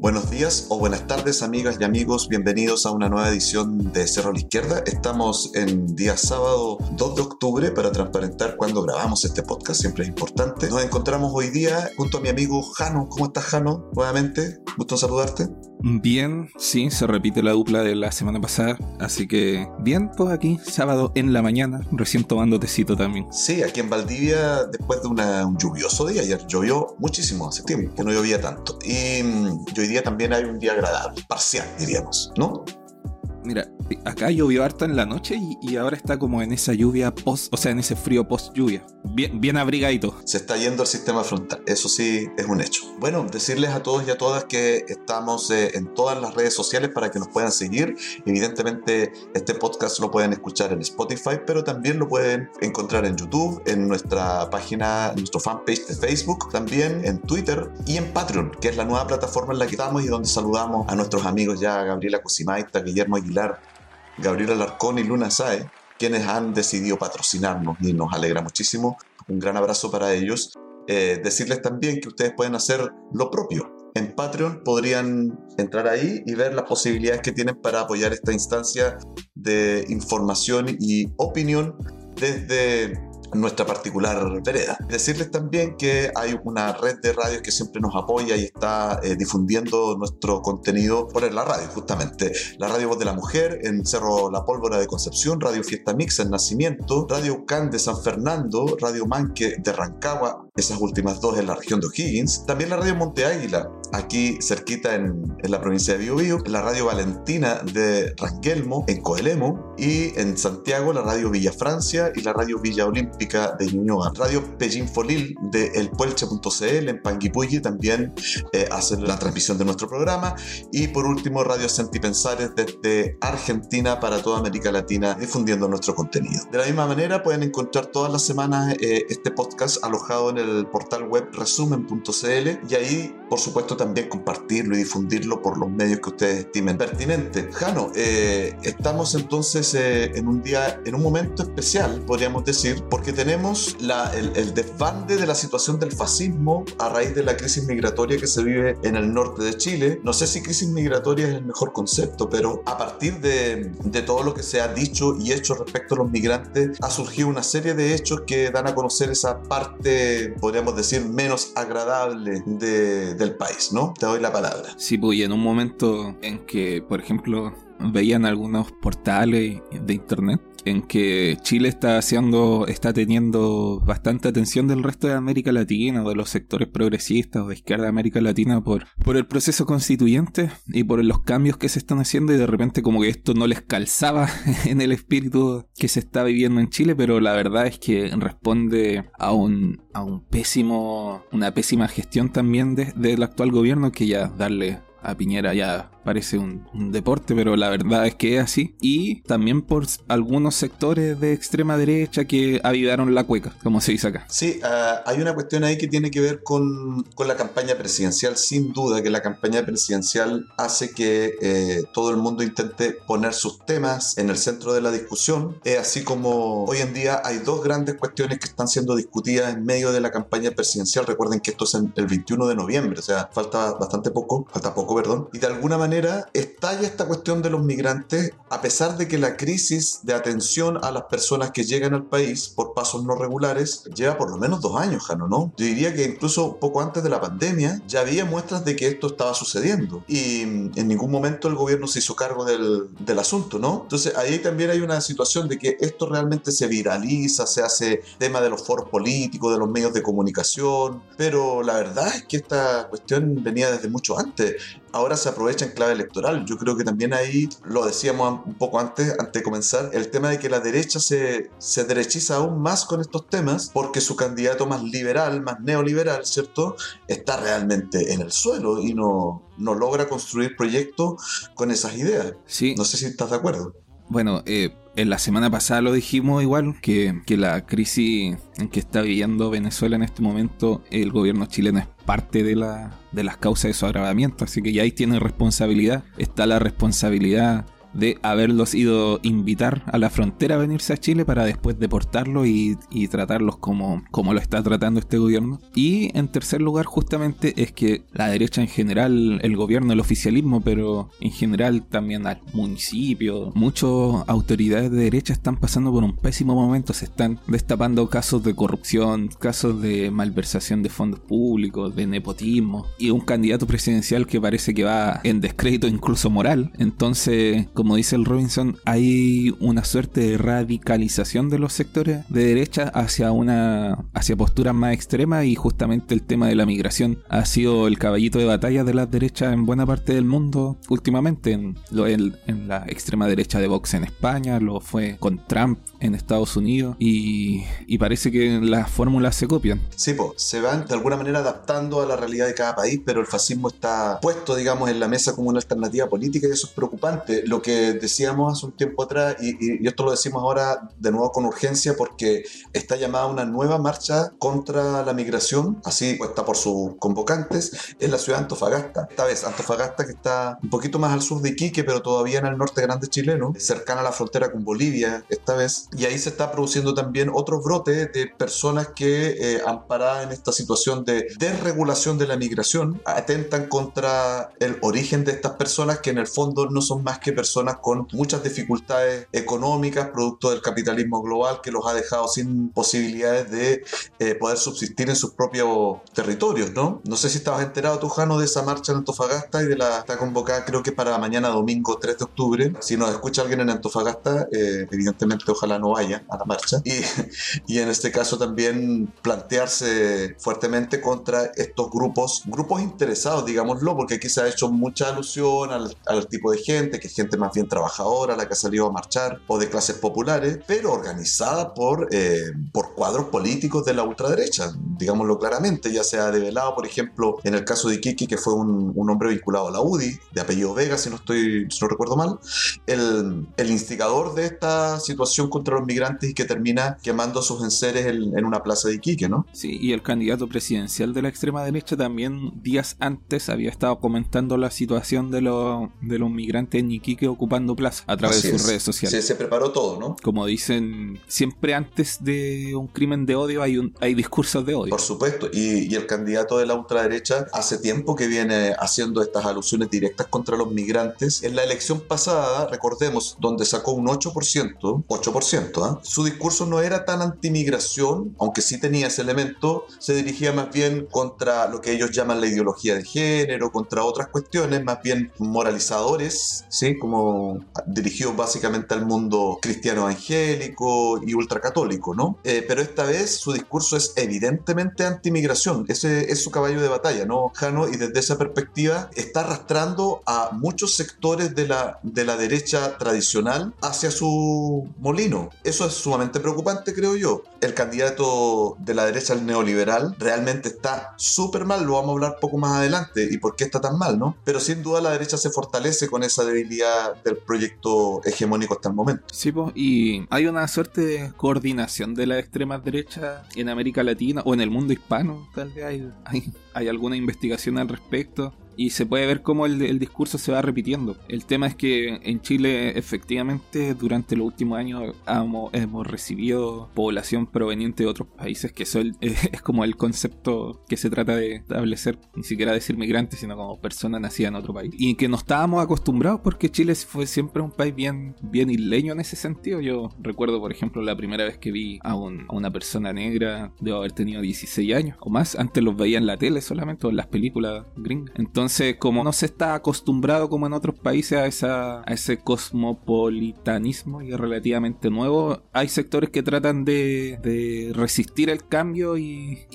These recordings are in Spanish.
Buenos días o buenas tardes amigas y amigos, bienvenidos a una nueva edición de Cerro a la Izquierda. Estamos en día sábado 2 de octubre para transparentar cuando grabamos este podcast, siempre es importante. Nos encontramos hoy día junto a mi amigo Jano. ¿Cómo estás Jano? Nuevamente, gusto saludarte. Bien, sí, se repite la dupla de la semana pasada, así que bien, pues aquí, sábado en la mañana, recién tomando tecito también. Sí, aquí en Valdivia, después de un lluvioso día, ayer llovió muchísimo hace tiempo, que no llovía tanto. Y mm, yo día también hay un día agradable, parcial, diríamos, ¿no? Mira, acá llovió harta en la noche y, ahora está como en esa lluvia post, o sea, en ese frío post lluvia. Bien, bien abrigadito. Se está yendo el sistema frontal, eso sí es un hecho. Bueno, decirles a todos y a todas que estamos eh, en todas las redes sociales para que nos puedan seguir. Evidentemente, este podcast lo pueden escuchar en Spotify, pero también lo pueden encontrar en YouTube, en nuestra página, en nuestro fanpage de Facebook, también en Twitter y en Patreon, que es la nueva plataforma en la que estamos y donde saludamos a nuestros amigos ya Gabriela Cusimaita, Guillermo Aguilar Gabriela Alarcón y Luna Sae, quienes han decidido patrocinarnos y nos alegra muchísimo. Un gran abrazo para ellos. Eh, decirles también que ustedes pueden hacer lo propio. En Patreon podrían entrar ahí y ver las posibilidades que tienen para apoyar esta instancia de información y opinión desde nuestra particular vereda. Decirles también que hay una red de radios que siempre nos apoya y está eh, difundiendo nuestro contenido por la radio, justamente. La Radio Voz de la Mujer en Cerro La Pólvora de Concepción, Radio Fiesta Mix en Nacimiento, Radio Ucán de San Fernando, Radio Manque de Rancagua, esas últimas dos en la región de O'Higgins. También la Radio Monte Águila, aquí cerquita en, en la provincia de Biobío, la Radio Valentina de Rangelmo en Coelemo y en Santiago la Radio Villa Francia y la Radio Villa Olímpica de Ñuñoa. Radio Pellín Folil de elpuelche.cl en Panguipulli también eh, hacen la transmisión de nuestro programa. Y por último, Radio Sentipensares desde Argentina para toda América Latina difundiendo nuestro contenido. De la misma manera, pueden encontrar todas las semanas eh, este podcast alojado en el portal web resumen.cl y ahí, por supuesto, también compartirlo y difundirlo por los medios que ustedes estimen pertinentes. Jano, eh, estamos entonces en un día, en un momento especial, podríamos decir, porque tenemos el, el, desbande de la situación del fascismo a raíz de la crisis migratoria que se vive en el norte de Chile. No sé si crisis migratoria es el mejor concepto, pero a partir de, de todo lo que se ha dicho y hecho respecto a los migrantes, ha surgido una serie de hechos que dan a conocer esa parte, podríamos decir, menos agradable de, del país, ¿no? Te doy la palabra. Sí, pues en un momento en que, por ejemplo, veían algunos portales de internet en que Chile está haciendo, está teniendo bastante atención del resto de América Latina de los sectores progresistas o de izquierda de América Latina por, por el proceso constituyente y por los cambios que se están haciendo y de repente como que esto no les calzaba en el espíritu que se está viviendo en Chile, pero la verdad es que responde a un, a un pésimo, una pésima gestión también del actual gobierno que ya darle a Piñera ya parece un, deporte, pero la verdad es que es así. Y también por algunos sectores de extrema derecha que avivaron la cueca, como se dice acá. Sí, ah, hay una cuestión ahí que tiene que ver con, con, la campaña presidencial. Sin duda que la campaña presidencial hace que eh, todo el mundo intente poner sus temas en el centro de la discusión. Es así como hoy en día hay dos grandes cuestiones que están siendo discutidas en medio de la campaña presidencial. Recuerden que esto es el 21 de noviembre, o sea, falta bastante poco, falta poco, perdón. Y de alguna manera estalla esta cuestión de los migrantes a pesar de que la crisis de atención a las personas que llegan al país por pasos no regulares lleva por lo menos dos años, Jano, ¿no? Yo diría que incluso poco antes de la pandemia ya había muestras de que esto estaba sucediendo y en ningún momento el gobierno se hizo cargo del, del asunto, ¿no? Entonces ahí también hay una situación de que esto realmente se viraliza, se hace tema de los foros políticos, de los medios de comunicación, pero la verdad es que esta cuestión venía desde mucho antes ahora se aprovecha en clave electoral. Yo creo que también ahí, lo decíamos un poco antes, antes de comenzar, el tema de que la derecha se, se derechiza aún más con estos temas porque su candidato más liberal, más neoliberal, ¿cierto? Está realmente en el suelo y no, no logra construir proyectos con esas ideas. Sí. No sé si estás de acuerdo. Bueno, eh, en la semana pasada lo dijimos igual, que, que, la crisis en que está viviendo Venezuela en este momento, el gobierno chileno es parte de, la, de las causas de su agravamiento, así que ya ahí tiene responsabilidad. Está la responsabilidad de haberlos ido invitar a la frontera a venirse a Chile para después deportarlos y, y tratarlos como, como lo está tratando este gobierno. Y en tercer lugar, justamente, es que la derecha en general, el gobierno, el oficialismo, pero en general también al municipio, muchas autoridades de derecha están pasando por un pésimo momento, se están destapando casos de corrupción, casos de malversación de fondos públicos, de nepotismo, y un candidato presidencial que parece que va en descrédito incluso moral. Entonces, como dice el Robinson, hay una suerte de radicalización de los sectores de derecha hacia una hacia posturas más extremas y justamente el tema de la migración ha sido el caballito de batalla de las derechas en buena parte del mundo últimamente. En, en la extrema derecha de Vox en España, lo fue con Trump en Estados Unidos y, parece que las fórmulas se copian. Sí, pues se van de alguna manera adaptando a la realidad de cada país, pero el fascismo está puesto, digamos, en la mesa como una alternativa política y eso es preocupante. Lo que decíamos hace un tiempo atrás, y, y esto lo decimos ahora de nuevo con urgencia porque está llamada una nueva marcha contra la migración, así puesta por sus convocantes, en la ciudad de Antofagasta. Esta vez Antofagasta que está un poquito más al sur de Iquique, pero todavía en el norte grande chileno, cercana a la frontera con Bolivia esta vez y ahí se está produciendo también otro brote de personas que, eh, amparadas en esta situación de desregulación de la migración, atentan contra el origen de estas personas que en el fondo no son más que personas con muchas dificultades económicas, producto del capitalismo global que los ha dejado sin posibilidades de eh, poder subsistir en sus propios territorios, ¿no? No sé si estabas enterado tú, Jano, de esa marcha en Antofagasta y de la está convocada creo que para mañana domingo 3 de octubre. Si nos escucha alguien en Antofagasta, eh, evidentemente ojalá no vaya a la marcha. Y, y, en este caso también plantearse fuertemente contra estos grupos, grupos interesados, digámoslo, porque aquí se ha hecho mucha alusión al, al tipo de gente, que es gente más bien trabajadora, la que ha salido a marchar, o de clases populares, pero organizada por, eh, por cuadros políticos de la ultraderecha, digámoslo claramente, ya se ha develado, por ejemplo, en el caso de Iquique, que fue un, un hombre vinculado a la UDI, de apellido Vega, si no, estoy, si no recuerdo mal, el, el instigador de esta situación contra los migrantes y que termina quemando sus enseres en, una plaza de Iquique, ¿no? Sí, y el candidato presidencial de la extrema derecha también días antes había estado comentando la situación de, los de los migrantes en Iquique ocupando plaza a través de sus redes sociales. Sí, se preparó todo, ¿no? Como dicen, siempre antes de un crimen de odio hay, un, hay discursos de odio. Por supuesto, y, y el candidato de la ultraderecha hace tiempo que viene haciendo estas alusiones directas contra los migrantes. En la elección pasada, recordemos, donde sacó un 8%, 8%, ¿ah? Su discurso no era tan antimigración, aunque sí tenía ese elemento, se dirigía más bien contra lo que ellos llaman la ideología de género, contra otras cuestiones más bien moralizadores, ¿sí? Como dirigidos básicamente al mundo cristiano evangélico y ultracatólico, ¿no? Eh, pero esta vez su discurso es evidentemente antimigración, ese es su caballo de batalla, ¿no, Jano? Y desde esa perspectiva está arrastrando a muchos sectores de la, de la derecha tradicional hacia su molino. Eso es sumamente preocupante, creo yo. El candidato de la derecha, el neoliberal, realmente está súper mal, lo vamos a hablar poco más adelante y por qué está tan mal, ¿no? Pero sin duda la derecha se fortalece con esa debilidad del proyecto hegemónico hasta el momento. Sí, pues, y hay una suerte de coordinación de la extrema derecha en América Latina o en el mundo hispano, tal vez hay, hay, hay alguna investigación al respecto y se puede ver cómo el, el, discurso se va repitiendo. El tema es que en Chile efectivamente durante los últimos años hemos, hemos recibido población proveniente de otros países, que eso es, como el concepto que se trata de establecer, ni siquiera decir migrantes, sino como personas nacidas en otro país. Y que no estábamos acostumbrados porque Chile fue siempre un país bien, bien isleño en ese sentido. Yo recuerdo, por ejemplo, la primera vez que vi a, un, a una persona negra, debo haber tenido 16 años o más. Antes los veía en la tele solamente o en las películas gringas. Entonces, entonces, como no se está acostumbrado como en otros países a, ese cosmopolitanismo y es relativamente nuevo, hay sectores que tratan de, resistir el cambio y,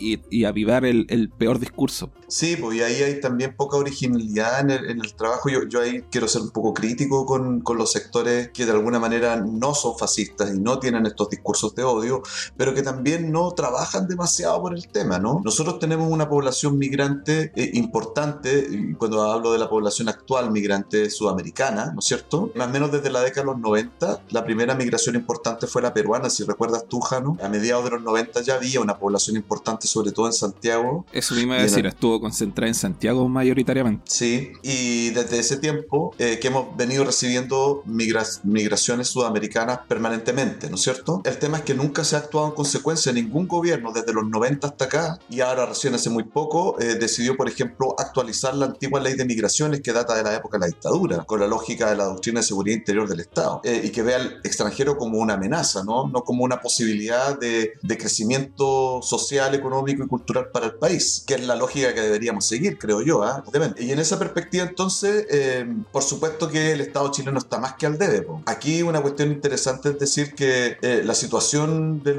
avivar el, peor discurso. Sí, pues y ahí hay también poca originalidad en el, en el trabajo. Yo, yo, ahí quiero ser un poco crítico con, con, los sectores que de alguna manera no son fascistas y no tienen estos discursos de odio, pero que también no trabajan demasiado por el tema, ¿no? Nosotros tenemos una población migrante eh, importante cuando hablo de la población actual migrante sudamericana, ¿no es cierto? Más o menos desde la década de los 90, la primera migración importante fue la peruana, si recuerdas tú, Jano. A mediados de los 90 ya había una población importante, sobre todo en Santiago. Eso mismo iba a decir, estuvo concentrada en Santiago mayoritariamente. Sí, y desde ese tiempo eh, que hemos venido recibiendo migraciones sudamericanas permanentemente, ¿no es cierto? El tema es que nunca se ha actuado en consecuencia, ningún gobierno desde los 90 hasta acá, y ahora recién hace muy poco, eh, decidió, por ejemplo, actualizar la antigua ley de migraciones que data de la época de la dictadura, con la lógica de la doctrina de seguridad interior del Estado, eh, y que ve al extranjero como una amenaza, ¿no? No como una posibilidad de, de crecimiento social, económico y cultural para el país, que es la lógica que deberíamos seguir, creo yo, ¿ah? Y en esa perspectiva, entonces, eh, por supuesto que el Estado chileno está más que al debe. Aquí una cuestión interesante es decir que eh, la situación de,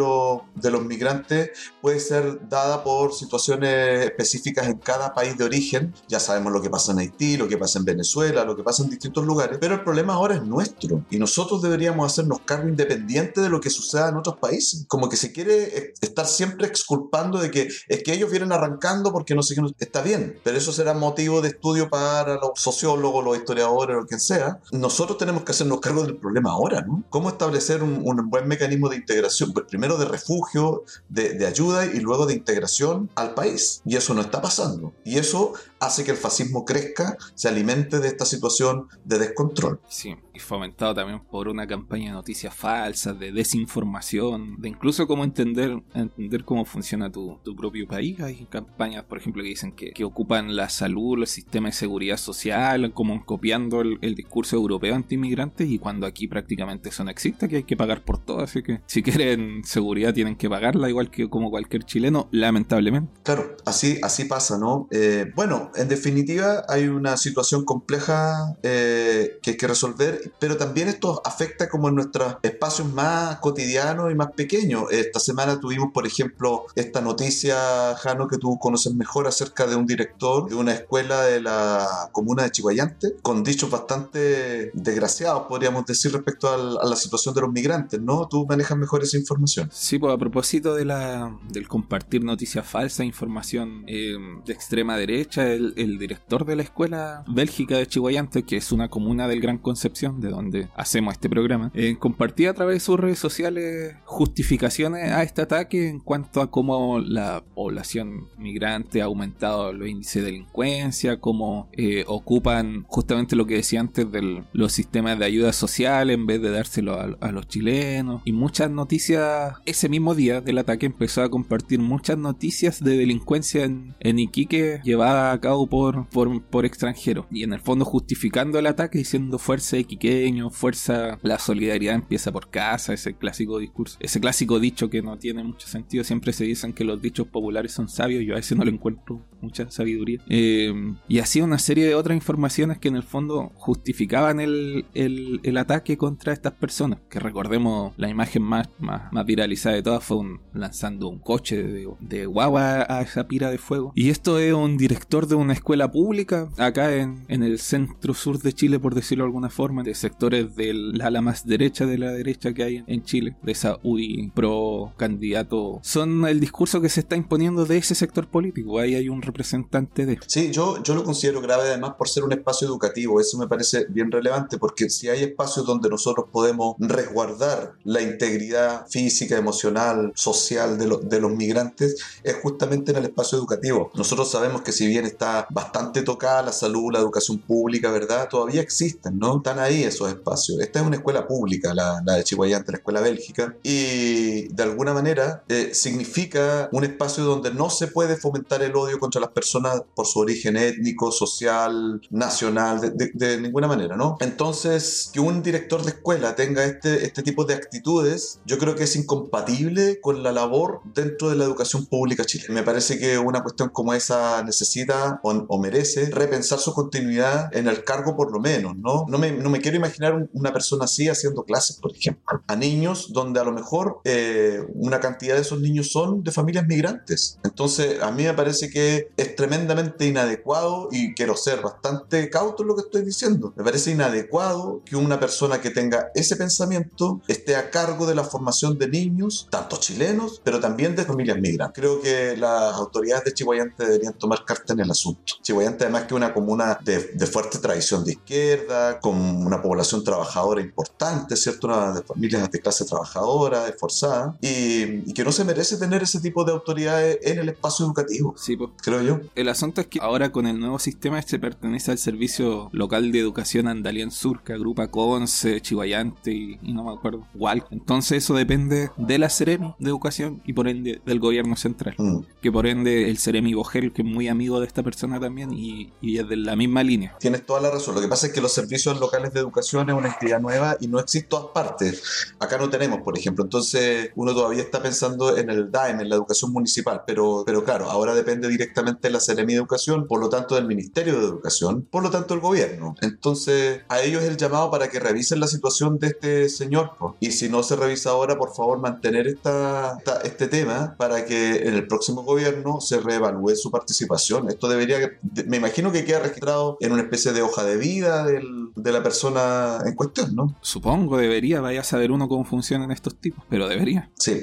de los migrantes puede ser dada por situaciones específicas en cada país de origen. Ya sabemos lo que pasa en Haití, lo que pasa en Venezuela, lo que pasa en distintos lugares, pero el problema ahora es nuestro y nosotros deberíamos hacernos cargo independiente de lo que suceda en otros países. Como que se quiere estar siempre exculpando de que es que ellos vienen arrancando porque no sé qué. Está bien, pero eso será motivo de estudio para los sociólogos, los historiadores, lo que sea. Nosotros tenemos que hacernos cargo del problema ahora, ¿no? ¿Cómo establecer un, buen mecanismo de integración? Pues primero de refugio, de, de ayuda y luego de integración al país. Y eso no está pasando. Y eso hace que el fascismo crezca, se alimente de esta situación de descontrol. Sí, y fomentado también por una campaña de noticias falsas, de desinformación, de incluso cómo entender, entender cómo funciona tu, tu propio país. Hay campañas, por ejemplo, que dicen que, que, ocupan la salud, el sistema de seguridad social, como copiando el, el discurso europeo anti-inmigrantes y cuando aquí prácticamente eso no existe, que hay que pagar por todo, así que si quieren seguridad tienen que pagarla igual que como cualquier chileno, lamentablemente. Claro, así, así pasa, ¿no? Eh, bueno, en definitiva hay una situación compleja eh, que hay que resolver, pero también esto afecta como en nuestros espacios más cotidianos y más pequeños. Esta semana tuvimos, por ejemplo, esta noticia, Jano, que tú conoces mejor acerca de un director de una escuela de la comuna de Chihuayante, con dichos bastante desgraciados, podríamos decir, respecto a la situación de los migrantes, ¿no? Tú manejas mejor esa información. Sí, pues a propósito de la, del compartir noticias falsas, información eh, de extrema derecha, el, director de la escuela Bélgica de Chihuayante, que es una comuna del Gran Concepción, de donde hacemos este programa, eh, compartía a través de sus redes sociales justificaciones a este ataque en cuanto a cómo la población migrante ha aumentado los índices de delincuencia, cómo eh, ocupan justamente lo que decía antes de los sistemas de ayuda social en vez de dárselo a, los chilenos. Y muchas noticias, ese mismo día del ataque empezó a compartir muchas noticias de delincuencia en, Iquique llevada a por, por, por extranjeros. Y en el fondo justificando el ataque diciendo fuerza equiqueño, fuerza, la solidaridad empieza por casa, ese clásico discurso, ese clásico dicho que no tiene mucho sentido. Siempre se dicen que los dichos populares son sabios, yo a veces no le encuentro mucha sabiduría. Eh, y así una serie de otras informaciones que en el fondo justificaban el, el, ataque contra estas personas. Que recordemos la imagen más, más, más viralizada de todas fue un, lanzando un coche de, de guagua a esa pira de fuego. Y esto es un director de una escuela pública acá en, en, el centro sur de Chile, por decirlo de alguna forma, de sectores del ala más derecha de la derecha que hay en Chile, de esa UDI pro candidato, son el discurso que se está imponiendo de ese sector político. Ahí hay un representante de. Sí, yo, yo lo considero grave además por ser un espacio educativo. Eso me parece bien relevante porque si hay espacios donde nosotros podemos resguardar la integridad física, emocional, social de, de los migrantes, es justamente en el espacio educativo. Nosotros sabemos que si bien está bastante tocada la salud, la educación pública, ¿verdad? Todavía existen, ¿no? Están ahí esos espacios. Esta es una escuela pública, la, la de Chihuayante, la escuela bélgica, y de alguna manera eh, significa un espacio donde no se puede fomentar el odio contra las personas por su origen étnico, social, nacional, de, de, ninguna manera, ¿no? Entonces, que un director de escuela tenga este, este tipo de actitudes, yo creo que es incompatible con la labor dentro de la educación pública chilena. Me parece que una cuestión como esa necesita o, merece repensar su continuidad en el cargo por lo menos, ¿no? No me, no me quiero imaginar una persona así haciendo clases, por ejemplo. a niños donde a lo mejor eh, una cantidad de esos niños son de familias migrantes. Entonces, a mí me parece que es tremendamente inadecuado y quiero ser bastante cauto en lo que estoy diciendo. Me parece inadecuado que una persona que tenga ese pensamiento esté a cargo de la formación de niños, tanto chilenos, pero también de familias migrantes. Creo que las autoridades de Chihuayante deberían tomar carta en el asunto. Chihuayante además que es una comuna de, de fuerte tradición de izquierda, con una población trabajadora importante, ¿cierto? Una de familias de clase trabajadora, esforzada, y, y, que no se merece tener ese tipo de autoridades en el espacio educativo. Sí, pues. Creo yo. El asunto es que ahora con el nuevo sistema se pertenece al Servicio Local de Educación Andalien Sur, que agrupa Conce, Chihuayante y, y no me acuerdo, Walk. Entonces eso depende de la Ceremi de Educación y por ende del gobierno central. Mm. Que por ende el Ceremi Bogel, que es muy amigo de esta persona también y, y es de la misma línea. Tienes toda la razón. Lo que pasa es que los servicios locales de educación es una entidad nueva y no existe todas partes. Acá no tenemos, por ejemplo. Entonces, uno todavía está pensando en el DAEM, en la educación municipal, pero, pero claro, ahora depende directamente de la Seremi de Educación, por lo tanto del Ministerio de Educación, por lo tanto del gobierno. Entonces, a ellos el llamado para que revisen la situación de este señor. Y si no se revisa ahora, por favor, mantener esta, esta- este tema para que en el próximo gobierno se reevalúe su participación. Esto debería, de- me imagino que queda registrado en una especie de hoja de vida del- de la persona en cuestión, ¿no? Supongo debería, vaya a saber uno cómo funcionan estos tipos, pero debería. Sí.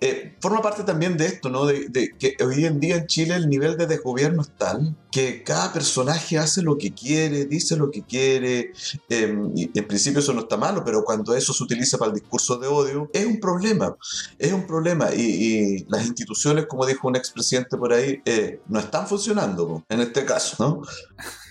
Eh, forma parte también de esto, ¿no? De, de que hoy en día en Chile el nivel de desgobierno es tal que cada personaje hace lo que quiere, dice lo que quiere, y en principio eso no está malo, pero cuando eso se utiliza para el discurso de odio, es un problema, es un problema, y, las instituciones, como dijo un expresidente por ahí, eh, no están funcionando en este caso, ¿no?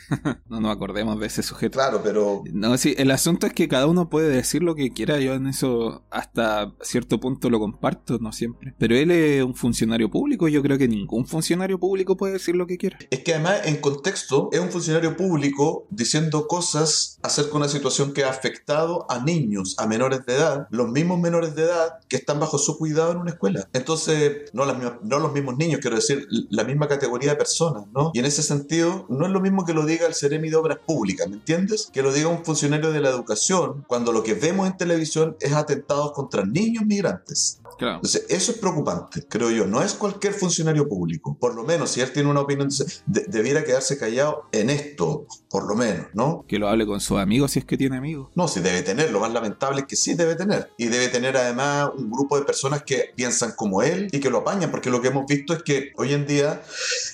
No nos acordemos de ese sujeto. Claro, pero No, sí, el asunto es que cada uno puede decir lo que quiera. Yo en eso hasta cierto punto lo comparto, no siempre. Pero él es un funcionario público. Yo creo que ningún funcionario público puede decir lo que quiera. Es que además en contexto es un funcionario público diciendo cosas acerca de una situación que ha afectado a niños, a menores de edad, los mismos menores de edad que están bajo su cuidado en una escuela. Entonces, no, las no los mismos niños, quiero decir, la misma categoría de personas, ¿no? Y en ese sentido, no es lo mismo que lo diga el Ceremi de Obras Públicas, ¿me entiendes? Que lo diga un funcionario de la educación cuando lo que vemos en televisión es atentados contra niños migrantes. Claro. Entonces, eso es preocupante, creo yo. No es cualquier funcionario público. Por lo menos, si él tiene una opinión, de- debiera quedarse callado en esto, por lo menos, ¿no? Que lo hable con sus amigos si es que tiene amigos. No, si debe tener, lo más lamentable es que sí debe tener. Y debe tener además un grupo de personas que piensan como él y que lo apañan, porque lo que hemos visto es que hoy en día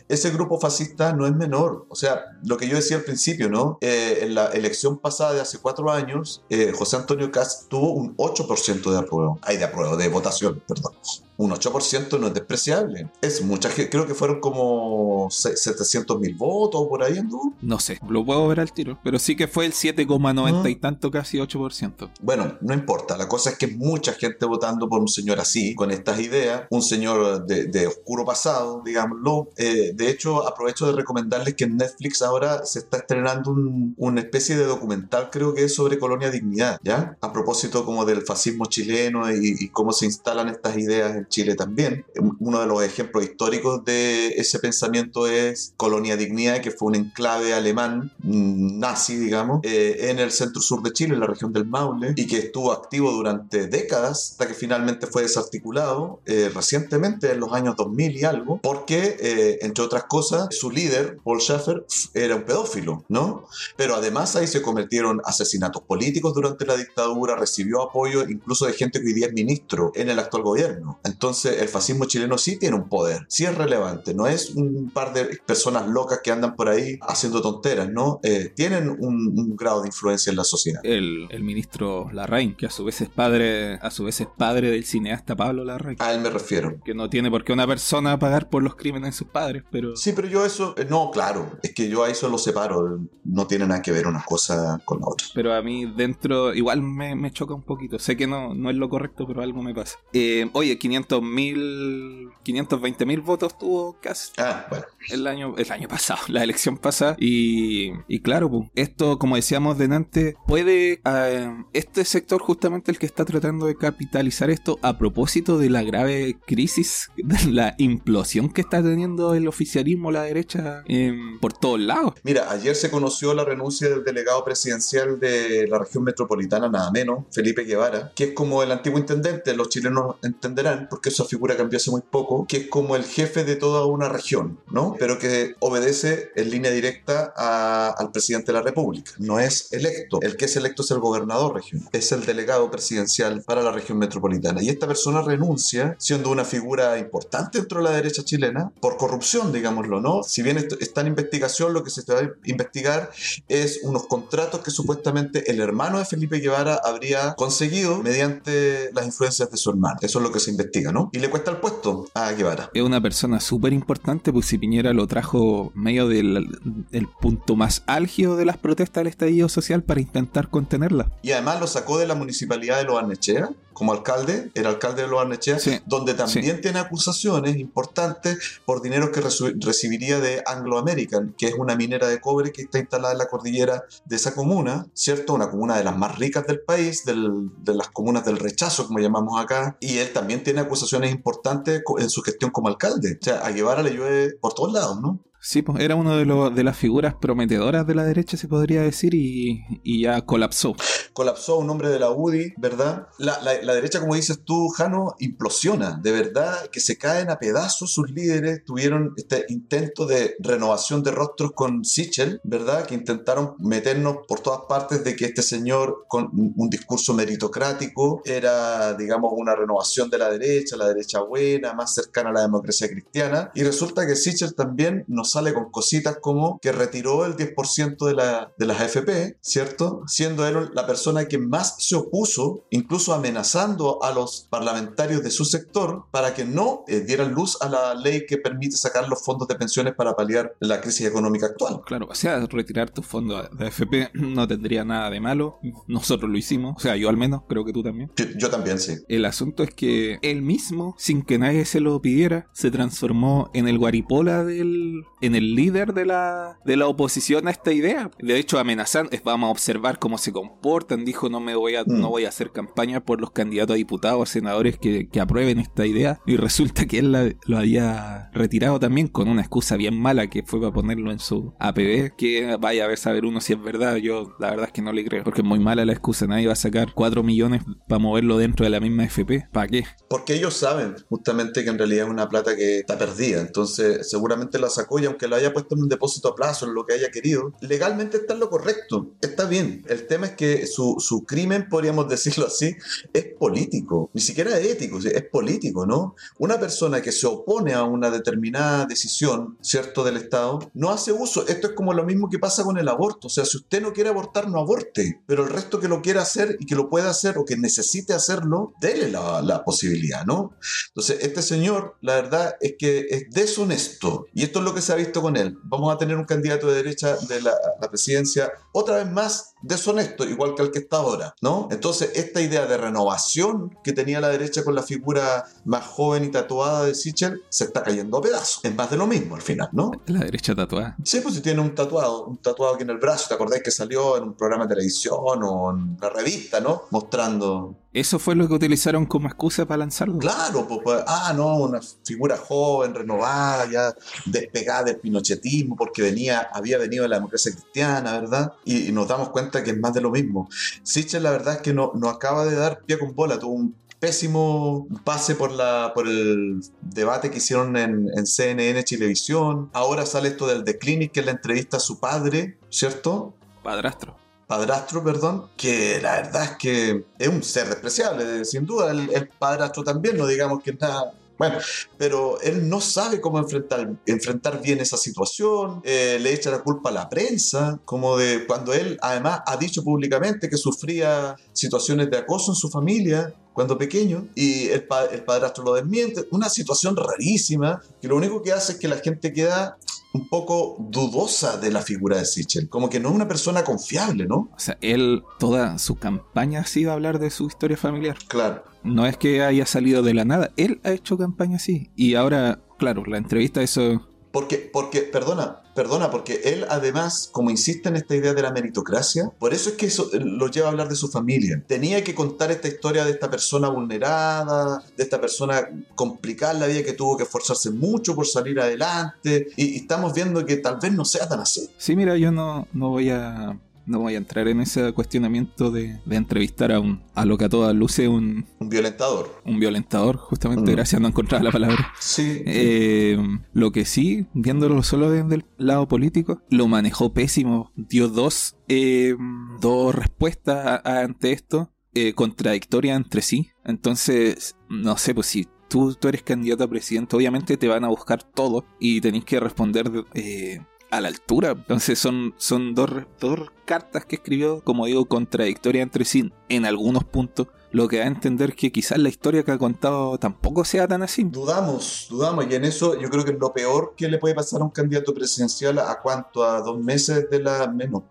ese grupo fascista no es menor. O sea, lo que yo decía al principio, ¿no? Eh, en la elección pasada de hace cuatro años, eh, José Antonio Cast tuvo un 8% de apruebo. Ay, de apruebo, de votación, perdón. Un 8% no es despreciable. Es mucha gente, creo que fueron como 700 mil votos por ahí anduvo. No sé, lo puedo ver al tiro. Pero sí que fue el 7,90 Ah. y tanto, casi 8%. Bueno, no importa. La cosa es que mucha gente votando por un señor así, con estas ideas, un señor de, de oscuro pasado, digámoslo. Eh, de hecho, aprovecho de recomendarles que en Netflix ahora se está estrenando un- una especie de documental, creo que es sobre Colonia Dignidad, ¿ya? A propósito como del fascismo chileno y, y cómo se instalan estas ideas en Chile también. Uno de los ejemplos históricos de ese pensamiento es Colonia Dignidad, que fue un enclave alemán mm, nazi, digamos, eh, en el centro sur de Chile, en la región del Maule, y que estuvo activo durante décadas hasta que finalmente fue desarticulado eh, recientemente, en los años 2000 y algo, porque, eh, entre otras cosas, su líder, Paul Schaeffer, era un pedófilo, ¿no? Pero además ahí se cometieron asesinatos políticos durante la dictadura, recibió apoyo incluso de gente que hoy día es ministro en el actual gobierno. Entonces el fascismo chileno sí tiene un poder, sí es relevante, no es un par de personas locas que andan por ahí haciendo tonteras, ¿no? Eh, tienen un, un grado de influencia en la sociedad. El, el ministro Larraín, que a su vez es padre, a su vez es padre del cineasta Pablo Larraín. A él me refiero. Que no tiene por qué una persona pagar por los crímenes de sus padres, pero Sí, pero yo eso, eh, no, claro, es que yo a eso lo separo, no tiene nada que ver una cosa con la otra. Pero a mí dentro igual me, me choca un poquito. Sé que no, no es lo correcto, pero algo me pasa. Eh, oye, 500 mil, 520 mil votos tuvo casi. Ah, bueno. El año, el año pasado, la elección pasada. Y, y claro, pues, esto, como decíamos delante, puede. eh, este sector, justamente el que está tratando de capitalizar esto a propósito de la grave crisis, de la implosión que está teniendo el oficialismo, la derecha, em, por todos lados. Mira, ayer se conoció la renuncia del delegado presidencial de la región metropolitana, nada menos, Felipe Guevara, que es como el antiguo intendente, los chilenos entenderán, porque esa figura cambió hace muy poco, que es como el jefe de toda una región, ¿no? Pero que obedece en línea directa a- al presidente de la República. No es electo. El que es electo es el gobernador regional. Es el delegado presidencial para la región metropolitana. Y esta persona renuncia siendo una figura importante dentro de la derecha chilena por corrupción, digámoslo, ¿no? Si bien está en investigación, lo que se va a investigar es unos contratos que supuestamente el hermano de Felipe Guevara habría conseguido mediante las influencias de su hermano. Eso es lo que se investiga, ¿no? Y le cuesta el puesto a Guevara. Es una persona súper importante, pues si Piñera lo trajo medio del, del punto más álgido de las protestas del estallido social para intentar contenerla. Y además lo sacó de la municipalidad de Los Arnechea como alcalde, era alcalde de Los Arnechea, Sí, donde también tiene acusaciones importantes por dinero que recibiría de Anglo American, que es una minera de cobre que está instalada en la cordillera de esa comuna, ¿cierto? Una comuna de las más ricas del país, del- de las comunas del rechazo, como llamamos acá, y él también tiene acusaciones importantes en su gestión como alcalde. O sea, a Guevara le llueve por todos lados, ¿no? Sí, pues era uno de, los de las figuras prometedoras de la derecha, se podría decir, y, y ya colapsó. colapsó un hombre de la UDI, ¿verdad? La, la- la derecha, como dices tú, Jano, implosiona, de verdad, que se caen a pedazos sus líderes, tuvieron este intento de renovación de rostros con Sichel, ¿verdad? Que intentaron meternos por todas partes de que este señor con un discurso meritocrático era, digamos, una renovación de la derecha, la derecha buena, más cercana a la democracia cristiana, y resulta que Sichel también nos sale con cositas como que retiró el 10% de, la, de las AFP, ¿cierto? Siendo él la persona que más se opuso, incluso amenazando a los parlamentarios de su sector para que no eh, dieran luz a la ley que permite sacar los fondos de pensiones para paliar la crisis económica actual. Claro, o sea, retirar tus fondos de AFP no tendría nada de malo. Nosotros lo hicimos, o sea, yo al menos, creo que tú también. Yo, yo también, sí. El asunto es que él mismo, sin que nadie se lo pidiera, se transformó en el guaripola del. En el líder de la, de la oposición a esta idea. De hecho, amenazando, es, vamos a observar cómo se comportan. Dijo, no me voy a, Mm. no voy a hacer campaña por los candidatos a diputados senadores que, que aprueben esta idea. Y resulta que él la- lo había retirado también con una excusa bien mala que fue para ponerlo en su APB. Que vaya a ver saber uno si es verdad. Yo la verdad es que no le creo. Porque es muy mala la excusa. Nadie va a sacar 4 millones para moverlo dentro de la misma FP. ¿Para qué? Porque ellos saben justamente que en realidad es una plata que está perdida. Entonces, seguramente la sacó aunque la haya puesto en un depósito a plazo, en lo que haya querido, legalmente está en lo correcto. Está bien. El tema es que su, su crimen, podríamos decirlo así, es político. Ni siquiera es ético, es político, ¿no? Una persona que se opone a una determinada decisión, ¿cierto?, del Estado, no hace uso. Esto es como lo mismo que pasa con el aborto. O sea, si usted no quiere abortar, no aborte. Pero el resto que lo quiera hacer y que lo pueda hacer o que necesite hacerlo, dele la, la posibilidad, ¿no? Entonces, este señor, la verdad es que es deshonesto. Y esto es lo que se visto con él. Vamos a tener un candidato de derecha de la, la presidencia otra vez más deshonesto, igual que el que está ahora, ¿no? Entonces, esta idea de renovación que tenía la derecha con la figura más joven y tatuada de Sichel se está cayendo a pedazos. Es más de lo mismo al final, ¿no? La derecha tatuada. Sí, pues si tiene un tatuado, un tatuado aquí en el brazo, ¿te acordás que salió en un programa de televisión o en una revista, ¿no? Mostrando Eso fue lo que utilizaron como excusa para lanzarlo. Claro, pues, pues, ah, no, una figura joven, renovada, ya despegada del pinochetismo, porque venía, había venido de la democracia cristiana, ¿verdad? Y, y nos damos cuenta que es más de lo mismo. Sichel, la verdad es que no, no acaba de dar pie con bola, tuvo un pésimo pase por, la, por el debate que hicieron en, en CNN Chilevisión. Ahora sale esto del The Clinic, que es la entrevista a su padre, ¿cierto? Padrastro. Padrastro, perdón, que la verdad es que es un ser despreciable, sin duda. El, el padrastro también, no digamos que nada. Bueno, pero él no sabe cómo enfrentar, enfrentar bien esa situación, eh, le echa la culpa a la prensa, como de cuando él además ha dicho públicamente que sufría situaciones de acoso en su familia cuando pequeño y el, pa- el padrastro lo desmiente. Una situación rarísima que lo único que hace es que la gente queda un poco dudosa de la figura de Sichel, como que no es una persona confiable, ¿no? O sea, él, toda su campaña sí iba a hablar de su historia familiar. Claro. no es que haya salido de la nada, él ha hecho campaña así. Y ahora, claro, la entrevista, eso porque, porque, perdona, perdona, porque él además, como insiste en esta idea de la meritocracia, por eso es que eso eh, lo lleva a hablar de su familia. Tenía que contar esta historia de esta persona vulnerada, de esta persona complicada en la vida que tuvo que esforzarse mucho por salir adelante, y, y estamos viendo que tal vez no sea tan así. Sí, mira, yo no, no voy a no voy a entrar en ese cuestionamiento de, entrevistar a un a lo que a todas luces un un violentador. un violentador justamente mm. gracias a no encontrar la palabra. Sí eh, lo que sí viéndolo solo desde el lado político lo manejó pésimo. Dio dos eh, dos respuestas ante esto eh, contradictorias entre sí. Entonces no sé pues si Tú, tú, eres candidato a presidente, obviamente te van a buscar todo y tenéis que responder eh, a la altura. Entonces son, son dos, dos cartas que escribió, como digo, contradictorias entre sí en algunos puntos. Lo que da a entender que quizás la historia que ha contado tampoco sea tan así. Dudamos, dudamos. Y en eso yo creo que es lo peor que le puede pasar a un candidato presidencial a cuánto, a dos meses de la menos,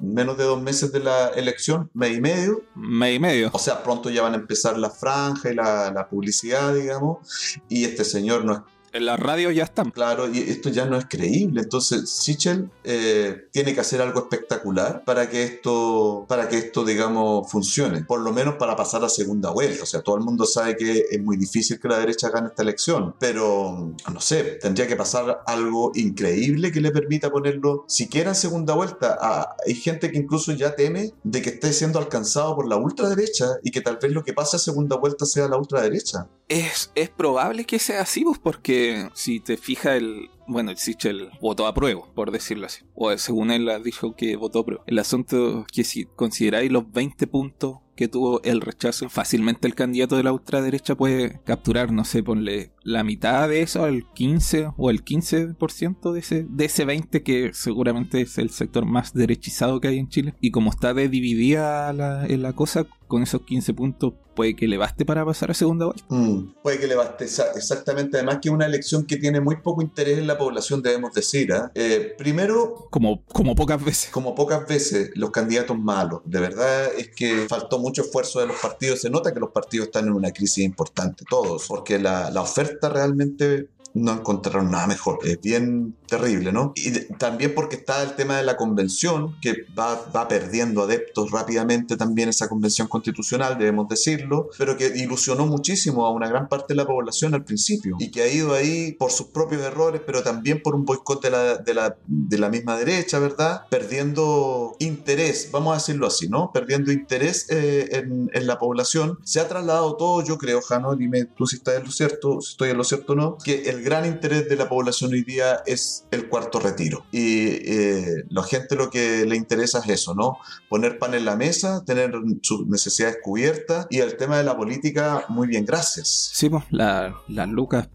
menos de dos meses de la elección, mes y medio. Mes y medio. O sea, pronto ya van a empezar la franja y la, la publicidad, digamos. Y este señor no es en la radio ya están. Claro, y esto ya no es creíble. Entonces, Sichel eh, tiene que hacer algo espectacular para que esto, para que esto, digamos, funcione. Por lo menos para pasar a segunda vuelta. O sea, todo el mundo sabe que es muy difícil que la derecha gane esta elección. Pero, no sé, tendría que pasar algo increíble que le permita ponerlo siquiera en segunda vuelta. Ah, hay gente que incluso ya teme de que esté siendo alcanzado por la ultraderecha y que tal vez lo que pase a segunda vuelta sea la ultraderecha. Es, probable que sea así, pues, porque si te fijas, el, bueno, el Sichel votó a prueba, por decirlo así. O según él dicho que votó a prueba. El asunto que si consideráis los 20 puntos que tuvo el rechazo, fácilmente el candidato de la ultraderecha puede capturar, no sé, ponle la mitad de eso, el 15 o el 15% de ese, de ese 20 que seguramente es el sector más derechizado que hay en Chile. Y como está de dividida la cosa, con esos 15 puntos puede que le baste para pasar a segunda vuelta. Mm, puede que le baste, exactamente. Además que es una elección que tiene muy poco interés en la población, debemos decir. ¿ah? Eh, primero... Como, como pocas veces. Como pocas veces, los candidatos malos. De verdad es que faltó mucho esfuerzo de los partidos. Se nota que los partidos están en una crisis importante, todos, porque la, la oferta realmente no encontraron nada mejor. Es bien terrible, ¿no? Y también porque está el tema de la convención, que va, va perdiendo adeptos rápidamente también esa convención constitucional, debemos decirlo, pero que ilusionó muchísimo a una gran parte de la población al principio y que ha ido ahí por sus propios errores, pero también por un boicot de la, de la, de la misma derecha, ¿verdad? Perdiendo interés, vamos a decirlo así, ¿no? Perdiendo interés eh, en, en, la población. Se ha trasladado todo, yo creo, Jano, dime tú si estás en lo cierto, si estoy en lo cierto o no, que el gran interés de la población hoy día es el cuarto retiro. Y eh, la gente lo que le interesa es eso, ¿no? Poner pan en la mesa, tener sus necesidades cubiertas y el tema de la política, muy bien, gracias. Sí, pues las lucas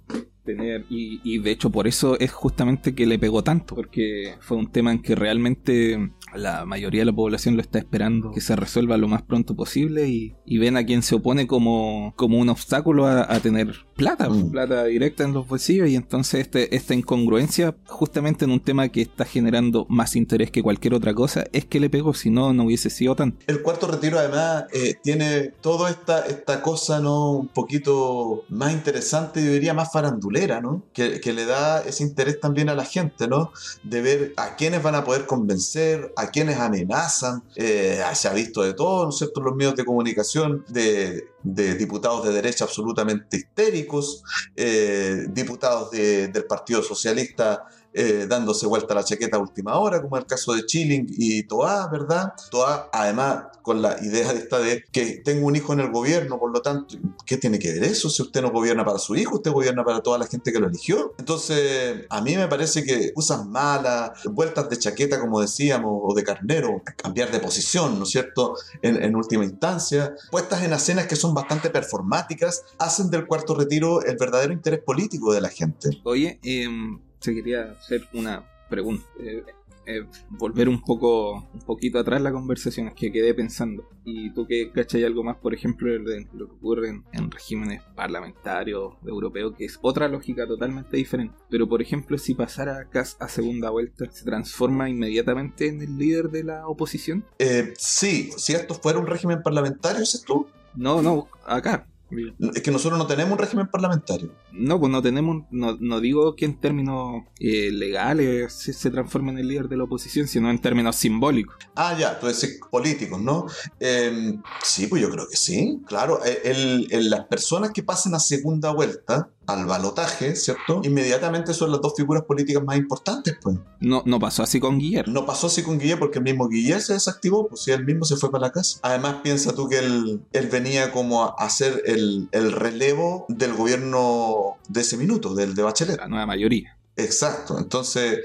tener y, y, de hecho por eso es justamente que le pegó tanto porque fue un tema en que realmente la mayoría de la población lo está esperando que se resuelva lo más pronto posible y, y ven a quien se opone como, como un obstáculo a, a tener plata, mm. plata directa en los bolsillos y entonces este, esta incongruencia justamente en un tema que está generando más interés que cualquier otra cosa es que le pegó, si no, no hubiese sido tanto. El cuarto retiro además eh, tiene toda esta, esta cosa no un poquito más interesante, yo diría más farandulera, ¿no? Que, que le da ese interés también a la gente, ¿no? De ver a quiénes van a poder convencer, a quienes amenazan. Eh, se ha visto de todo, ¿no es cierto?, los medios de comunicación de, diputados de derecha absolutamente histéricos, eh, diputados de, del Partido Socialista eh, dándose vuelta la chaqueta a última hora, como el caso de Chilling y Toa, ¿verdad? Toa, además, con la idea de esta de que tengo un hijo en el gobierno, por lo tanto, ¿qué tiene que ver eso? Si usted no gobierna para su hijo, usted gobierna para toda la gente que lo eligió. Entonces, a mí me parece que cosas malas, vueltas de chaqueta, como decíamos, o de carnero, cambiar de posición, ¿no es cierto? En, en última instancia, puestas en escenas que son bastante performáticas, hacen del cuarto retiro el verdadero interés político de la gente. Oye, eh se quería hacer una pregunta. Eh, eh, volver un poco un poquito atrás la conversación, es que quedé pensando. Y tú que cachai algo más, por ejemplo, de lo que ocurre en, regímenes parlamentarios europeos, que es otra lógica totalmente diferente. Pero, por ejemplo, si pasara Kass a segunda vuelta, ¿se transforma inmediatamente en el líder de la oposición? Eh, sí, si esto fuera un régimen parlamentario, ¿es tú? No, no, acá Es que nosotros no tenemos un régimen parlamentario. No, pues no tenemos, no, no digo que en términos eh, legales se, se, transforme en el líder de la oposición, sino en términos simbólicos. Ah, ya, tú decís políticos, ¿no? Eh, sí, pues yo creo que sí, claro. Eh, el, el, las personas que pasen a segunda vuelta al balotaje, ¿cierto? Inmediatamente son las dos figuras políticas más importantes, pues. No, no pasó así con Guillermo. No pasó así con Guillermo porque el mismo Guillermo se desactivó, pues si él mismo se fue para la casa. Además, piensa tú que él, él venía como a hacer el, el relevo del gobierno de ese minuto, del de Bachelet. La nueva mayoría. Exacto, entonces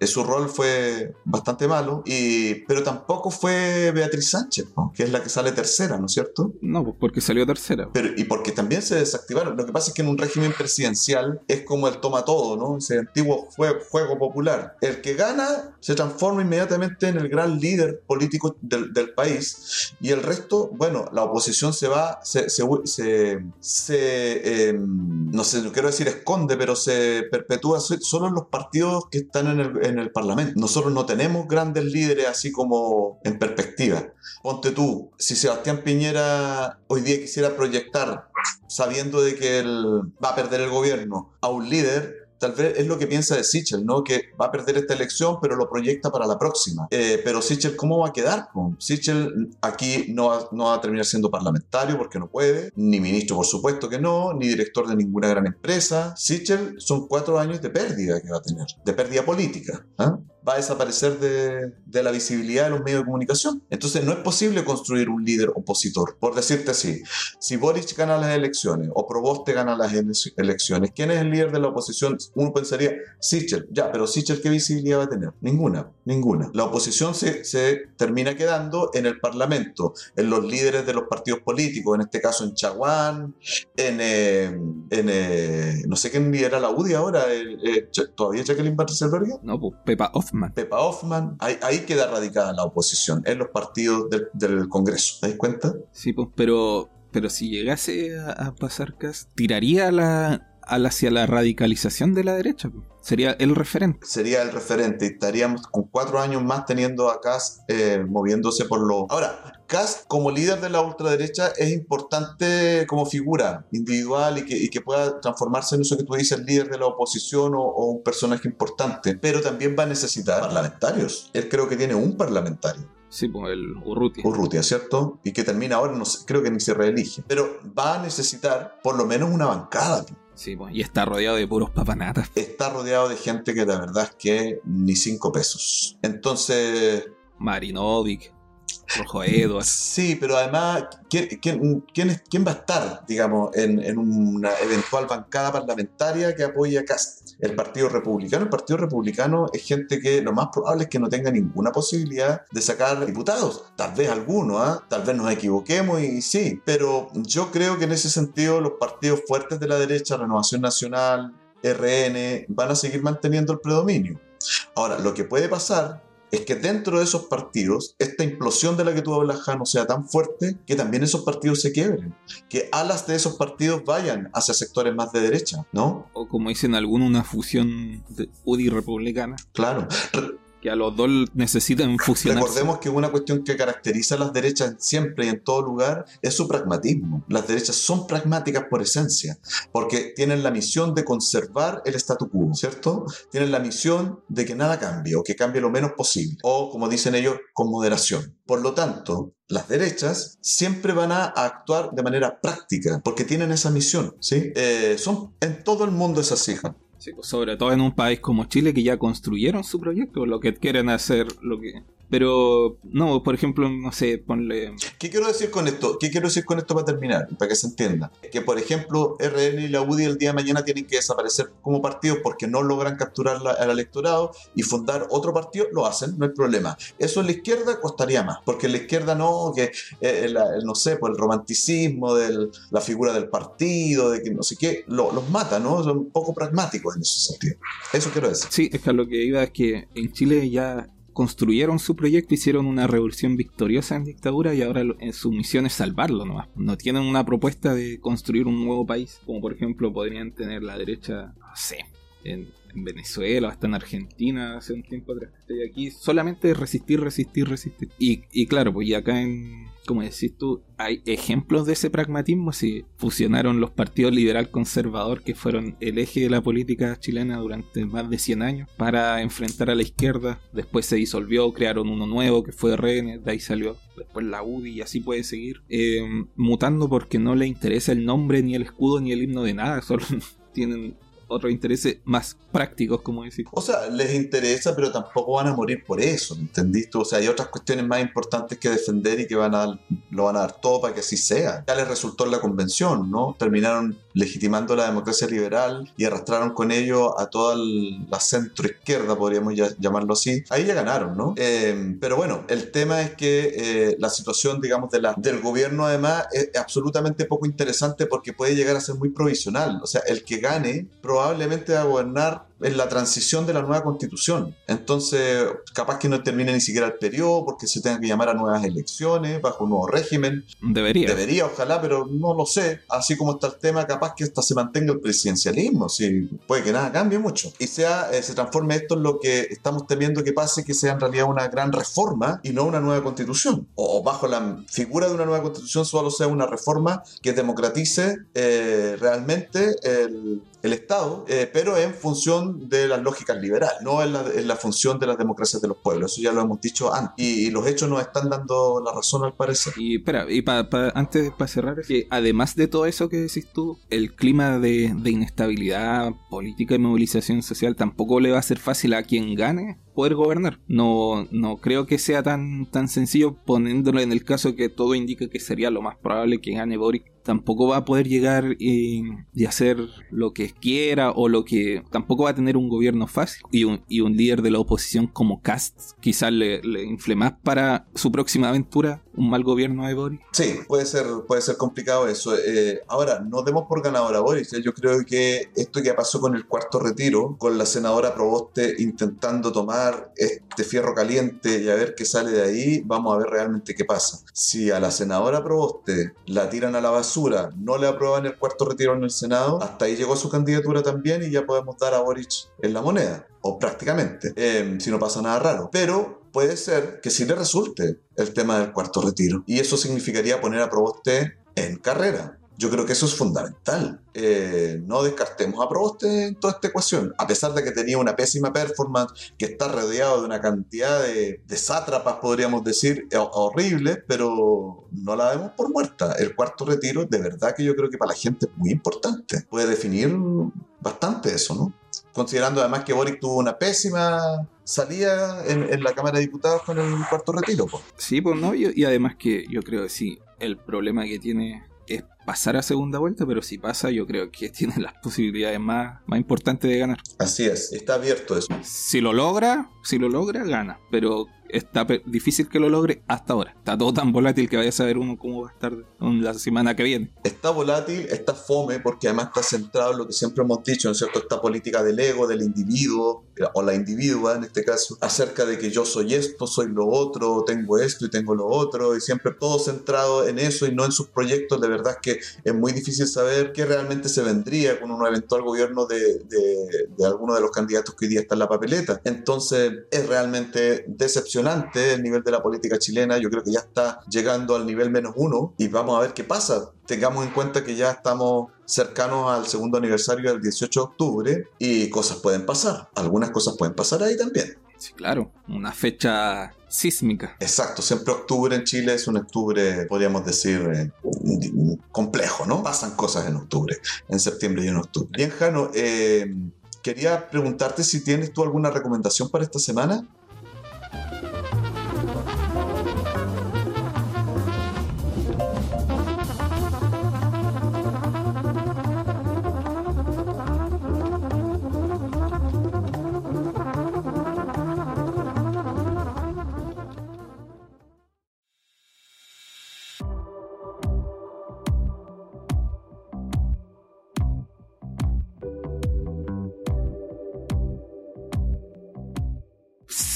eh, su rol fue bastante malo, y, pero tampoco fue Beatriz Sánchez, ¿no? que es la que sale tercera, ¿no es cierto? No, pues porque salió tercera. Pero, y porque también se desactivaron. Lo que pasa es que en un régimen presidencial es como el toma todo, ¿no? Ese antiguo juego, juego popular. El que gana se transforma inmediatamente en el gran líder político del, del país y el resto, bueno, la oposición se va, se, se, se, se eh, no sé, no quiero decir esconde, pero se perpetúa solo en los partidos que están en el, en el Parlamento. Nosotros no tenemos grandes líderes así como en perspectiva. Ponte tú, si Sebastián Piñera hoy día quisiera proyectar, sabiendo de que él va a perder el gobierno, a un líder, tal vez es lo que piensa de Sichel, ¿no? Que va a perder esta elección, pero lo proyecta para la próxima. Eh, pero Sichel, ¿cómo va a quedar? Sichel aquí no va, no va, a terminar siendo parlamentario porque no puede, ni ministro, por supuesto que no, ni director de ninguna gran empresa. Sichel son cuatro años de pérdida que va a tener, de pérdida política. ¿eh? Va a desaparecer de, la visibilidad de los medios de comunicación. Entonces no es posible construir un líder opositor. Por decirte así, si Boric gana las elecciones o Proboste gana las elecciones, ¿quién es el líder de la oposición? Uno pensaría, Sichel. Ya, pero Sichel, ¿qué visibilidad va a tener? Ninguna, ninguna. La oposición se, se termina quedando en el Parlamento, en los líderes de los partidos políticos, en este caso en Chaguán, en, eh, en eh, no sé quién lidera la UDI ahora, eh, ¿todavía Jacqueline Barcelona? No, pues Pepa Hoffman. Pepa Hoffman, ahí, ahí, queda radicada la oposición, en los partidos del, del Congreso. ¿Te das cuenta? Sí, pues, pero, pero si llegase a, a pasar Cas, tiraría la, hacia la radicalización de la derecha. Sería el referente. Sería el referente. Y estaríamos con cuatro años más teniendo a Kass eh, moviéndose por lo. Ahora, Kass como líder de la ultraderecha es importante como figura individual y que, y que pueda transformarse en eso que tú dices, líder de la oposición o, o, un personaje importante. Pero también va a necesitar parlamentarios. Él creo que tiene un parlamentario. Sí, pues el Urrutia. Urrutia, ¿cierto? Y que termina ahora, no sé, creo que ni se reelige. Pero va a necesitar por lo menos una bancada. Sí, pues, y está rodeado de puros papanatas. Está rodeado de gente que la verdad es que ni cinco pesos. Entonces... Marinovic. Rojo. Sí, pero además, ¿quién, va a estar, digamos, en, una eventual bancada parlamentaria que apoye a Cast? El Partido Republicano. El Partido Republicano es gente que lo más probable es que no tenga ninguna posibilidad de sacar diputados. Tal vez alguno, ¿eh? tal vez nos equivoquemos y sí, pero yo creo que en ese sentido los partidos fuertes de la derecha, Renovación Nacional, RN, van a seguir manteniendo el predominio. Ahora, lo que puede pasar es que dentro de esos partidos, esta implosión de la que tú hablas, Jano, sea tan fuerte que también esos partidos se quiebren. Que alas de esos partidos vayan hacia sectores más de derecha, ¿no? O como dicen algunos, una fusión de UDI republicana. Claro. Que a los dos necesitan fusionar. Recordemos que una cuestión que caracteriza a las derechas siempre y en todo lugar es su pragmatismo. Las derechas son pragmáticas por esencia, porque tienen la misión de conservar el statu quo, ¿cierto? Tienen la misión de que nada cambie o que cambie lo menos posible, o como dicen ellos, con moderación. Por lo tanto, las derechas siempre van a actuar de manera práctica, porque tienen esa misión, ¿sí? Eh, son, en todo el mundo es así. Sí, pues sobre todo en un país como Chile que ya construyeron su proyecto, lo que quieren hacer, lo que pero no, por ejemplo, no sé, ponle. ¿Qué quiero decir con esto? ¿Qué quiero decir con esto para terminar? Para que se entienda. Que, por ejemplo, RN y la UDI el día de mañana tienen que desaparecer como partido porque no logran capturar la, al electorado y fundar otro partido, lo hacen, no hay problema. Eso en la izquierda costaría más, porque en la izquierda no, que eh, la, no sé, por el romanticismo de la figura del partido, de que no sé qué, lo, los mata, ¿no? Son poco pragmáticos en ese sentido. Eso quiero decir. Sí, es que lo que iba es que en Chile ya construyeron su proyecto, hicieron una revolución victoriosa en dictadura y ahora su misión es salvarlo nomás. No tienen una propuesta de construir un nuevo país, como por ejemplo podrían tener la derecha, no sé, en, Venezuela, hasta en Argentina hace un tiempo atrás que estoy aquí, solamente resistir, resistir, resistir. Y, y claro, pues y acá en, como decís tú, hay ejemplos de ese pragmatismo si fusionaron los partidos liberal conservador que fueron el eje de la política chilena durante más de 100 años para enfrentar a la izquierda, después se disolvió, crearon uno nuevo que fue Rennes, de ahí salió después la UDI y así puede seguir eh, mutando porque no le interesa el nombre ni el escudo ni el himno de nada, solo tienen otros intereses más prácticos, como decir. O sea, les interesa, pero tampoco van a morir por eso, ¿entendiste? O sea, hay otras cuestiones más importantes que defender y que van a, lo van a dar todo para que así sea. Ya les resultó en la convención, ¿no? Terminaron legitimando la democracia liberal y arrastraron con ello a toda la centro izquierda, podríamos llamarlo así. Ahí ya ganaron, ¿no? Eh, pero bueno, el tema es que eh, la situación, digamos, de la, del gobierno además es absolutamente poco interesante porque puede llegar a ser muy provisional. O sea, el que gane probablemente va a gobernar en la transición de la nueva constitución. Entonces, capaz que no termine ni siquiera el periodo porque se tenga que llamar a nuevas elecciones bajo un nuevo régimen. Debería. Debería, ojalá, pero no lo sé. Así como está el tema, capaz que hasta se mantenga el presidencialismo. Sí, puede que nada cambie mucho. Y sea, eh, se transforme esto en lo que estamos temiendo que pase, que sea en realidad una gran reforma y no una nueva constitución. O, bajo la figura de una nueva constitución solo sea una reforma que democratice eh, realmente el el Estado, eh, pero en función de las lógicas liberales, no en la, función de las democracias de los pueblos. Eso ya lo hemos dicho antes. Y, los hechos nos están dando la razón al parecer. Y espera, y antes para cerrar, que además de todo eso que decís tú, el clima de, de inestabilidad política y movilización social tampoco le va a ser fácil a quien gane poder gobernar. No, no creo que sea tan, tan sencillo poniéndolo en el caso que todo indica que sería lo más probable que gane Boric. Tampoco va a poder llegar y, hacer lo que quiera o lo que... Tampoco va a tener un gobierno fácil y un, y un líder de la oposición como Cast quizás le, le infle más para su próxima aventura un mal gobierno de Boris. Sí, puede ser, puede ser complicado eso. Eh, ahora, no demos por ganador a Boris. Yo creo que esto que pasó con el cuarto retiro, con la senadora Proboste intentando tomar este fierro caliente y a ver qué sale de ahí, vamos a ver realmente qué pasa. Si a la senadora Proboste la tiran a la basura, no le aprueban el cuarto retiro en el Senado, hasta ahí llegó su candidatura también y ya podemos dar a Boris en la moneda o prácticamente, eh, si no pasa nada raro. Pero puede ser que sí le resulte el tema del cuarto retiro. Y eso significaría poner a Proboste en carrera. Yo creo que eso es fundamental. Eh, no descartemos a Proboste en toda esta ecuación, a pesar de que tenía una pésima performance, que está rodeado de una cantidad de, de sátrapas, podríamos decir, eh, horribles, pero no la vemos por muerta. El cuarto retiro, de verdad que yo creo que para la gente es muy importante. Puede definir bastante eso, ¿no? Considerando además que Boric tuvo una pésima salida en, la Cámara de Diputados con el cuarto retiro. Sí, pues no, y, y además que yo creo que sí, el problema que tiene pasar a segunda vuelta, pero si pasa, yo creo que tiene las posibilidades más, más importantes de ganar. Así es, está abierto eso. Si lo logra, si lo logra, gana. Pero está difícil que lo logre hasta ahora. Está todo tan volátil que vaya a saber uno cómo va a estar la semana que viene. Está volátil, está fome, porque además está centrado en lo que siempre hemos dicho, ¿no es cierto? Esta política del ego, del individuo, o la individua en este caso, acerca de que yo soy esto, soy lo otro, tengo esto y tengo lo otro, y siempre todo centrado en eso y no en sus proyectos. De verdad que es muy difícil saber qué realmente se vendría con un eventual gobierno de, de, de alguno de los candidatos que hoy día está en la papeleta. Entonces es realmente decepcionante el nivel de la política chilena. Yo creo que ya está llegando al nivel menos uno y vamos a ver qué pasa. Tengamos en cuenta que ya estamos cercanos al segundo aniversario del 18 de octubre y cosas pueden pasar. Algunas cosas pueden pasar ahí también. Sí, claro, una fecha sísmica. Exacto, siempre octubre en Chile es un octubre, podríamos decir, eh, complejo, ¿no? Pasan cosas en octubre, en septiembre y en octubre. Bien, Jano, eh, quería preguntarte si tienes tú alguna recomendación para esta semana.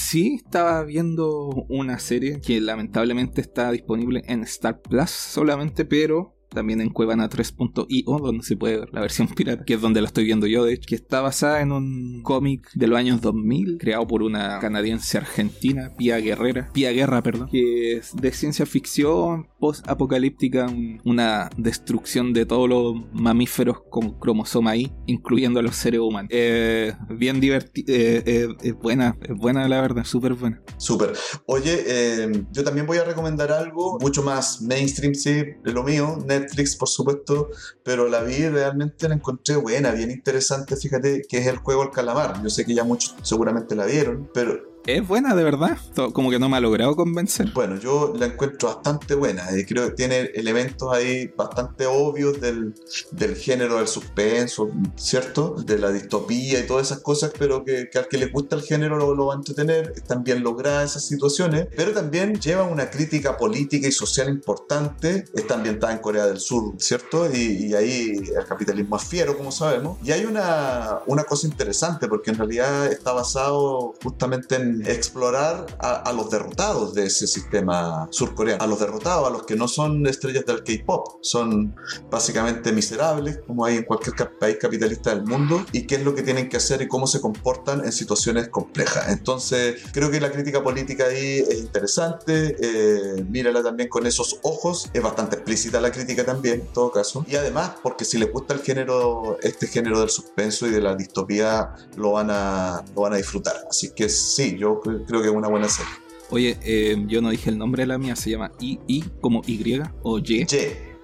Sí estaba viendo una serie que lamentablemente está disponible en Star Plus solamente, pero también en Cuevana 3.io, donde se puede ver la versión pirata, que es donde la estoy viendo yo, de hecho, que está basada en un cómic de los años 2000, creado por una canadiense argentina, Pia Guerrera, Pia Guerra, perdón, que es de ciencia ficción post-apocalíptica, una destrucción de todos los mamíferos con cromosoma I, incluyendo a los seres humanos. Eh, bien divertida, eh, eh, es buena, es buena la verdad, súper buena. Súper. Oye, yo también voy a recomendar algo mucho más mainstream, sí, lo mío, por supuesto, pero la vi realmente la encontré buena, bien interesante, fíjate, que es el juego El Calamar. Yo sé que ya muchos seguramente la vieron, pero es buena, de verdad. Como que no me ha logrado convencer. Bueno, yo la encuentro bastante buena. Eh, creo que tiene elementos ahí bastante obvios del, del, género del suspenso, ¿cierto? De la distopía y todas esas cosas, pero que, al que le gusta el género lo, va a entretener. Están bien logradas esas situaciones, pero también lleva una crítica política y social importante. Está ambientada en Corea del Sur, ¿cierto? Y, ahí el capitalismo es fiero, como sabemos. Y hay una, una cosa interesante, porque en realidad está basado justamente en explorar a, los derrotados de ese sistema surcoreano, a los derrotados, a los que no son estrellas del K-pop, son básicamente miserables, como hay en cualquier país capitalista del mundo, y qué es lo que tienen que hacer y cómo se comportan en situaciones complejas. Entonces, creo que la crítica política ahí es interesante, eh, mírala también con esos ojos, es bastante explícita la crítica también, en todo caso, y además, porque si les gusta el género, este género del suspenso y de la distopía, lo van a, lo van a disfrutar. Así que sí, yo creo que es una buena serie. Oye, eh, yo no dije el nombre de la mía, se llama I, I como Y o Y. Y.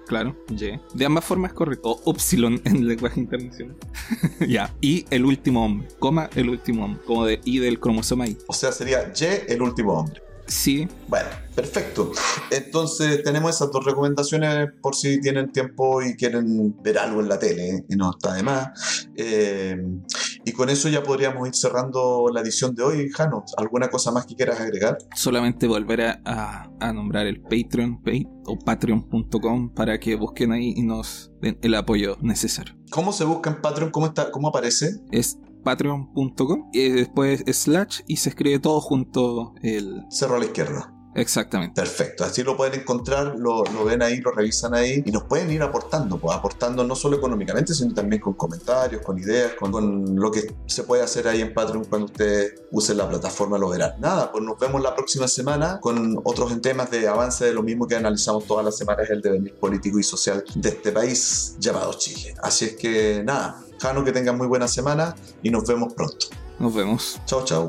Claro, Y. De ambas formas es correcto. O Upsilon en lenguaje internacional. ya. Y el último hombre. Coma el último hombre. Como de I del cromosoma I. O sea, sería Y el último hombre. Sí. Bueno, perfecto. Entonces tenemos esas dos recomendaciones por si tienen tiempo y quieren ver algo en la tele y no está de más. Eh, y con eso ya podríamos ir cerrando la edición de hoy. Jano, ¿alguna cosa más que quieras agregar? Solamente volver a, a, nombrar el Patreon pay, o patreon.com para que busquen ahí y nos den el apoyo necesario. ¿Cómo se busca en Patreon? ¿Cómo, está, cómo aparece? Es patreon.com y después slash y se escribe todo junto el... Cerro a la izquierda. Exactamente. Perfecto, así lo pueden encontrar, lo, ven ahí, lo revisan ahí y nos pueden ir aportando, pues aportando no solo económicamente, sino también con comentarios, con ideas, con, lo que se puede hacer ahí en Patreon cuando ustedes usen la plataforma, lo verán. Nada, pues nos vemos la próxima semana con otros temas de avance de lo mismo que analizamos todas las semanas, el devenir político y social de este país llamado Chile. Así es que nada, Jano, que tengan muy buena semana y nos vemos pronto. Nos vemos. Chao, chao.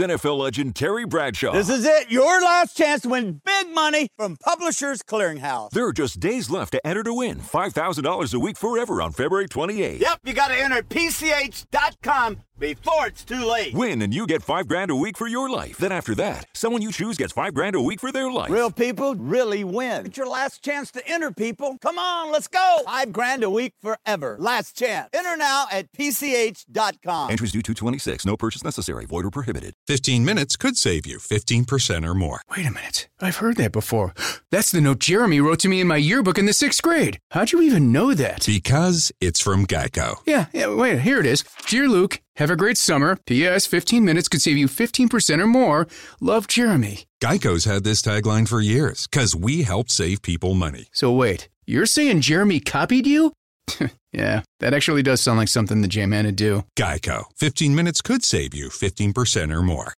NFL legend Terry Bradshaw. This is it, your last chance to win big money from Publishers Clearinghouse. There are just days left to enter to win $5,000 a week forever on February 28th. Yep, you got to enter PCH.com before it's too late. Win and you get five grand a week for your life. Then after that, someone you choose gets five grand a week for their life. Real people really win. It's your last chance to enter, people. Come on, let's go. Five grand a week forever. Last chance. Enter now at PCH.com. Entries due 226. No purchase necessary. Void or prohibited. 15 minutes could save you 15% or more. Wait a minute. I've heard that before. That's the note Jeremy wrote to me in my yearbook in the sixth grade. How'd you even know that? Because it's from Geico. Yeah, yeah, wait, here it is. Dear Luke, have a great summer. P.S. 15 minutes could save you 15% or more. Love, Jeremy. Geico's had this tagline for years because we help save people money. So wait, you're saying Jeremy copied you? Yeah, that actually does sound like something the J-Man would do. Geico. 15 minutes could save you 15% or more.